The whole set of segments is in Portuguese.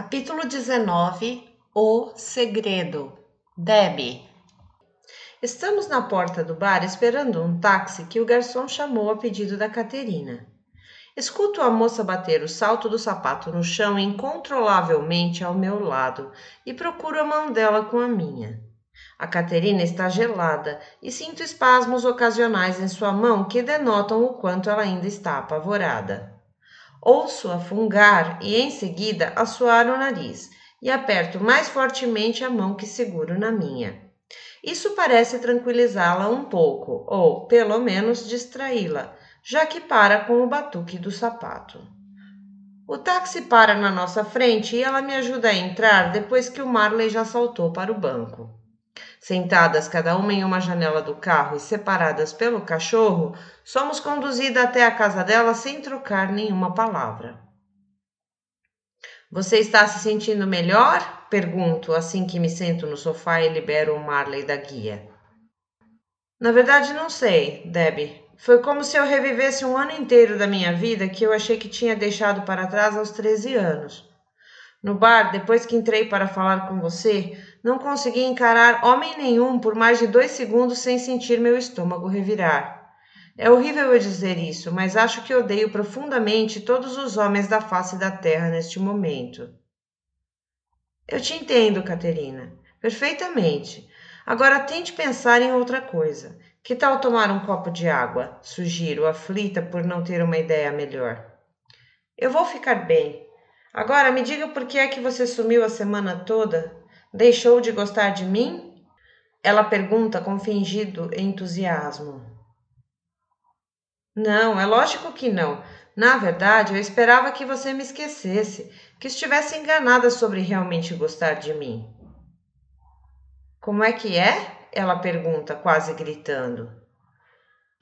Capítulo 19 O Segredo Debbie Estamos na porta do bar esperando um táxi que o garçom chamou a pedido da Caterina. Escuto a moça bater o salto do sapato no chão incontrolavelmente ao meu lado e procuro a mão dela com a minha. A Caterina está gelada e sinto espasmos ocasionais em sua mão que denotam o quanto ela ainda está apavorada. Ouço-a fungar e em seguida assoar o nariz e aperto mais fortemente a mão que seguro na minha. Isso parece tranquilizá-la um pouco, ou, pelo menos, distraí-la, já que para com o batuque do sapato. O táxi para na nossa frente e ela me ajuda a entrar depois que o Marley já saltou para o banco. Sentadas cada uma em uma janela do carro e separadas pelo cachorro, somos conduzidas até a casa dela sem trocar nenhuma palavra. Você está se sentindo melhor? Pergunto assim que me sento no sofá e libero o Marley da guia. Na verdade, não sei, Debbie. Foi como se eu revivesse um ano inteiro da minha vida que eu achei que tinha deixado para trás aos 13 anos. No bar, depois que entrei para falar com você, não consegui encarar homem nenhum por mais de dois segundos sem sentir meu estômago revirar. É horrível eu dizer isso, mas acho que odeio profundamente todos os homens da face da terra neste momento. Eu te entendo, Caterina, perfeitamente. Agora tente pensar em outra coisa. Que tal tomar um copo de água? Sugiro, aflita por não ter uma ideia melhor. Eu vou ficar bem. Agora me diga por que é que você sumiu a semana toda? Deixou de gostar de mim? Ela pergunta com fingido entusiasmo. Não, é lógico que não. Na verdade, eu esperava que você me esquecesse, que estivesse enganada sobre realmente gostar de mim. Como é que é? Ela pergunta, quase gritando.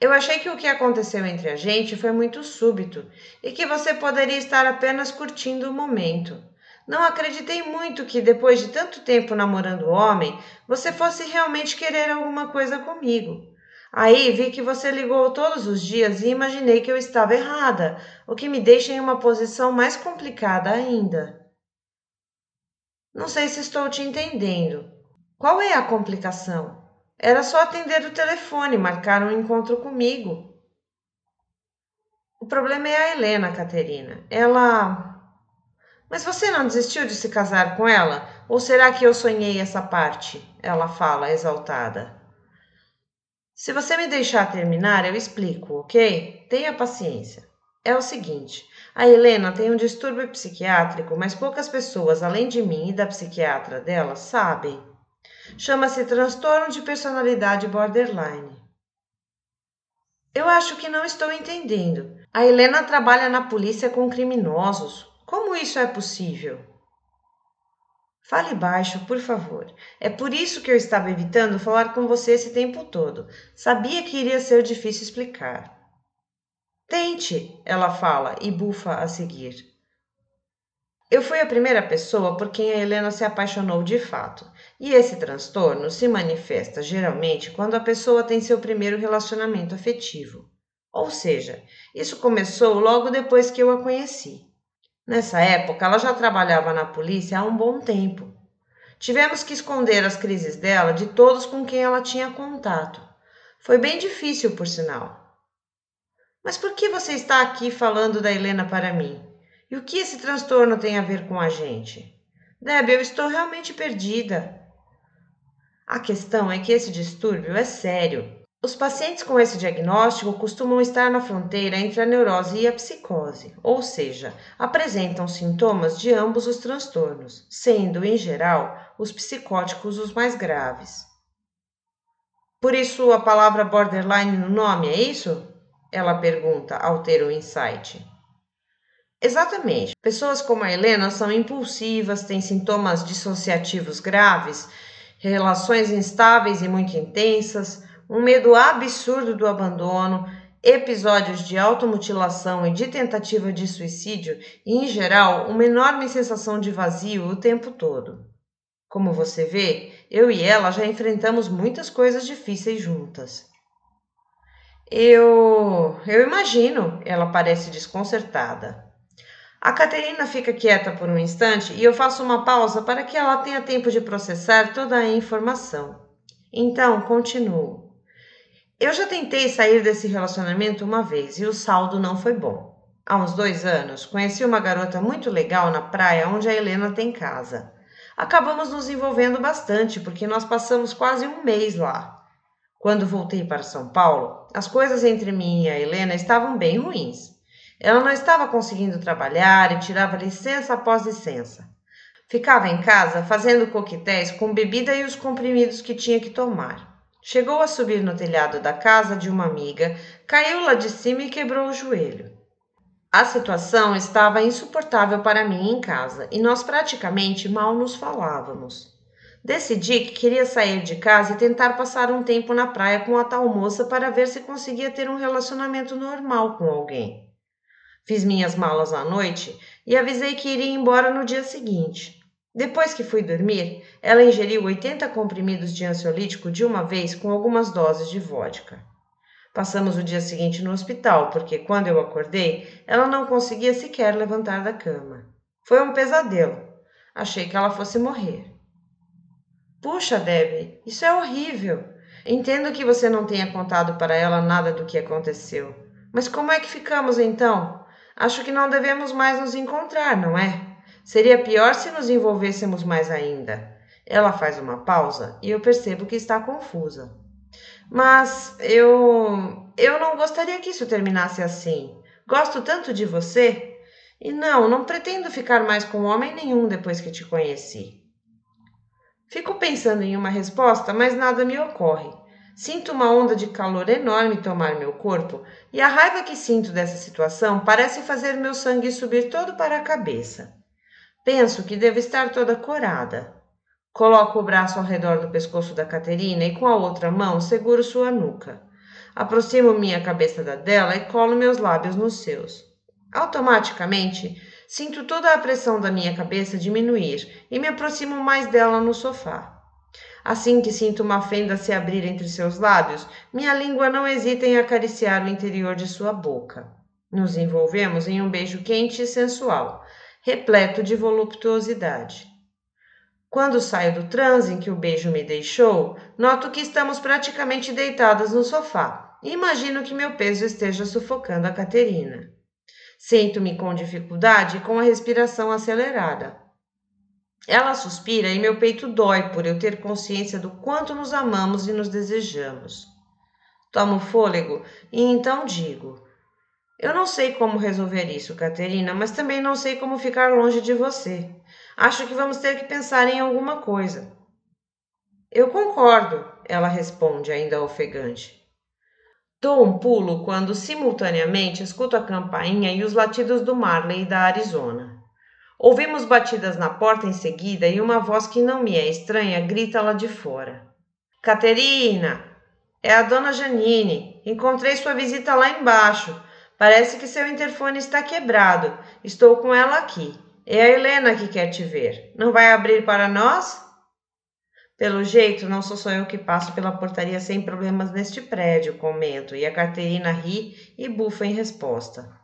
Eu achei que o que aconteceu entre a gente foi muito súbito e que você poderia estar apenas curtindo o momento. Não acreditei muito que, depois de tanto tempo namorando o homem, você fosse realmente querer alguma coisa comigo. Aí vi que você ligou todos os dias e imaginei que eu estava errada, o que me deixa em uma posição mais complicada ainda. Não sei se estou te entendendo. Qual é a complicação? Era só atender o telefone, marcar um encontro comigo. O problema é a Helena, Caterina. Ela mas você não desistiu de se casar com ela? Ou será que eu sonhei essa parte? Ela fala, exaltada. Se você me deixar terminar, eu explico, ok? Tenha paciência. É o seguinte: a Helena tem um distúrbio psiquiátrico, mas poucas pessoas, além de mim e da psiquiatra dela, sabem. Chama-se transtorno de personalidade borderline. Eu acho que não estou entendendo. A Helena trabalha na polícia com criminosos. Como isso é possível? Fale baixo, por favor. É por isso que eu estava evitando falar com você esse tempo todo. Sabia que iria ser difícil explicar. Tente, ela fala e bufa a seguir. Eu fui a primeira pessoa por quem a Helena se apaixonou de fato, e esse transtorno se manifesta geralmente quando a pessoa tem seu primeiro relacionamento afetivo. Ou seja, isso começou logo depois que eu a conheci. Nessa época, ela já trabalhava na polícia há um bom tempo. Tivemos que esconder as crises dela de todos com quem ela tinha contato. Foi bem difícil, por sinal. Mas por que você está aqui falando da Helena para mim? E o que esse transtorno tem a ver com a gente? Deb, eu estou realmente perdida. A questão é que esse distúrbio é sério. Os pacientes com esse diagnóstico costumam estar na fronteira entre a neurose e a psicose, ou seja, apresentam sintomas de ambos os transtornos, sendo, em geral, os psicóticos os mais graves. Por isso a palavra borderline no nome, é isso? Ela pergunta ao ter o um insight. Exatamente. Pessoas como a Helena são impulsivas, têm sintomas dissociativos graves, relações instáveis e muito intensas um medo absurdo do abandono, episódios de automutilação e de tentativa de suicídio e, em geral, uma enorme sensação de vazio o tempo todo. Como você vê, eu e ela já enfrentamos muitas coisas difíceis juntas. Eu. Eu imagino, ela parece desconcertada. A Caterina fica quieta por um instante e eu faço uma pausa para que ela tenha tempo de processar toda a informação. Então, continuo. Eu já tentei sair desse relacionamento uma vez e o saldo não foi bom. Há uns dois anos, conheci uma garota muito legal na praia onde a Helena tem casa. Acabamos nos envolvendo bastante porque nós passamos quase um mês lá. Quando voltei para São Paulo, as coisas entre mim e a Helena estavam bem ruins. Ela não estava conseguindo trabalhar e tirava licença após licença. Ficava em casa fazendo coquetéis com bebida e os comprimidos que tinha que tomar. Chegou a subir no telhado da casa de uma amiga, caiu lá de cima e quebrou o joelho. A situação estava insuportável para mim em casa e nós praticamente mal nos falávamos. Decidi que queria sair de casa e tentar passar um tempo na praia com a tal moça para ver se conseguia ter um relacionamento normal com alguém. Fiz minhas malas à noite e avisei que iria embora no dia seguinte. Depois que fui dormir, ela ingeriu 80 comprimidos de ansiolítico de uma vez com algumas doses de vodka. Passamos o dia seguinte no hospital, porque quando eu acordei, ela não conseguia sequer levantar da cama. Foi um pesadelo. Achei que ela fosse morrer. Puxa, Debbie, isso é horrível. Entendo que você não tenha contado para ela nada do que aconteceu. Mas como é que ficamos então? Acho que não devemos mais nos encontrar, não é? Seria pior se nos envolvêssemos mais ainda. Ela faz uma pausa e eu percebo que está confusa. Mas eu. Eu não gostaria que isso terminasse assim. Gosto tanto de você. E não, não pretendo ficar mais com homem nenhum depois que te conheci. Fico pensando em uma resposta, mas nada me ocorre. Sinto uma onda de calor enorme tomar meu corpo e a raiva que sinto dessa situação parece fazer meu sangue subir todo para a cabeça. Penso que devo estar toda corada. Coloco o braço ao redor do pescoço da Caterina e com a outra mão seguro sua nuca. Aproximo minha cabeça da dela e colo meus lábios nos seus. Automaticamente, sinto toda a pressão da minha cabeça diminuir e me aproximo mais dela no sofá. Assim que sinto uma fenda se abrir entre seus lábios, minha língua não hesita em acariciar o interior de sua boca. Nos envolvemos em um beijo quente e sensual, repleto de voluptuosidade. Quando saio do transe em que o beijo me deixou, noto que estamos praticamente deitadas no sofá e imagino que meu peso esteja sufocando a Caterina. Sinto-me com dificuldade e com a respiração acelerada. Ela suspira e meu peito dói por eu ter consciência do quanto nos amamos e nos desejamos. Tomo fôlego e então digo: Eu não sei como resolver isso, Caterina, mas também não sei como ficar longe de você. Acho que vamos ter que pensar em alguma coisa. Eu concordo, ela responde, ainda ofegante. Dou um pulo quando, simultaneamente, escuto a campainha e os latidos do Marley da Arizona. Ouvimos batidas na porta em seguida e uma voz que não me é estranha grita lá de fora. Caterina! É a dona Janine. Encontrei sua visita lá embaixo. Parece que seu interfone está quebrado. Estou com ela aqui. É a Helena que quer te ver. Não vai abrir para nós? Pelo jeito, não sou só eu que passo pela portaria sem problemas neste prédio, comento, e a Caterina ri e bufa em resposta.